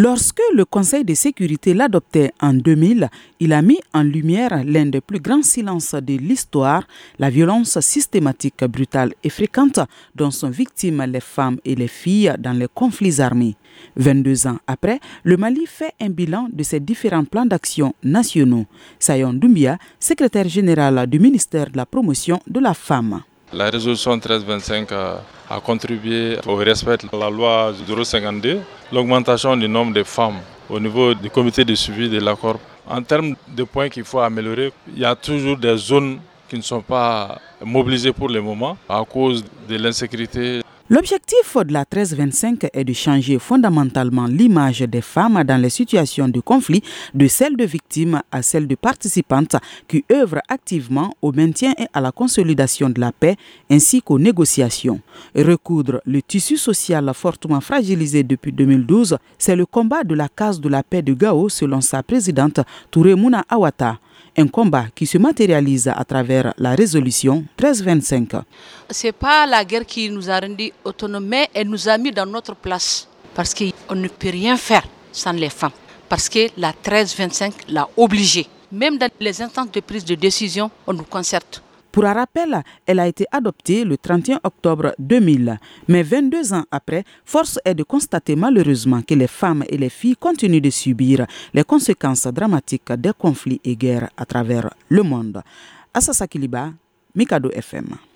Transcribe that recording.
Lorsque le Conseil de sécurité l'adoptait en 2000, il a mis en lumière l'un des plus grands silences de l'histoire, la violence systématique, brutale et fréquente dont sont victimes les femmes et les filles dans les conflits armés. 22 ans après, le Mali fait un bilan de ses différents plans d'action nationaux. Sayon Doumbia, secrétaire général du ministère de la Promotion de la Femme. La résolution 1325 a, a, contribué au respect de la loi 052, l'augmentation du nombre de femmes au niveau du comité de suivi de l'accord. En termes de points qu'il faut améliorer, il y a toujours des zones qui ne sont pas mobilisées pour le moment à cause de l'insécurité. L'objectif de la 1325 est de changer fondamentalement l'image des femmes dans les situations de conflit, de celle de victimes à celle de participantes qui œuvrent activement au maintien et à la consolidation de la paix ainsi qu'aux négociations. Recoudre le tissu social fortement fragilisé depuis 2012, c'est le combat de la case de la paix de Gao selon sa présidente Touré Mouna Awata un combat qui se matérialise à travers la résolution 1325. Ce n'est pas la guerre qui nous a rendu autonomes, mais elle nous a mis dans notre place. Parce qu'on ne peut rien faire sans les femmes. Parce que la 1325 l'a obligé. Même dans les instances de prise de décision, on nous concerte. Pour un rappel, elle a été adoptée le 31 octobre 2000. Mais 22 ans après, force est de constater malheureusement que les femmes et les filles continuent de subir les conséquences dramatiques des conflits et guerres à travers le monde. Assasa Kiliba, Mikado FM.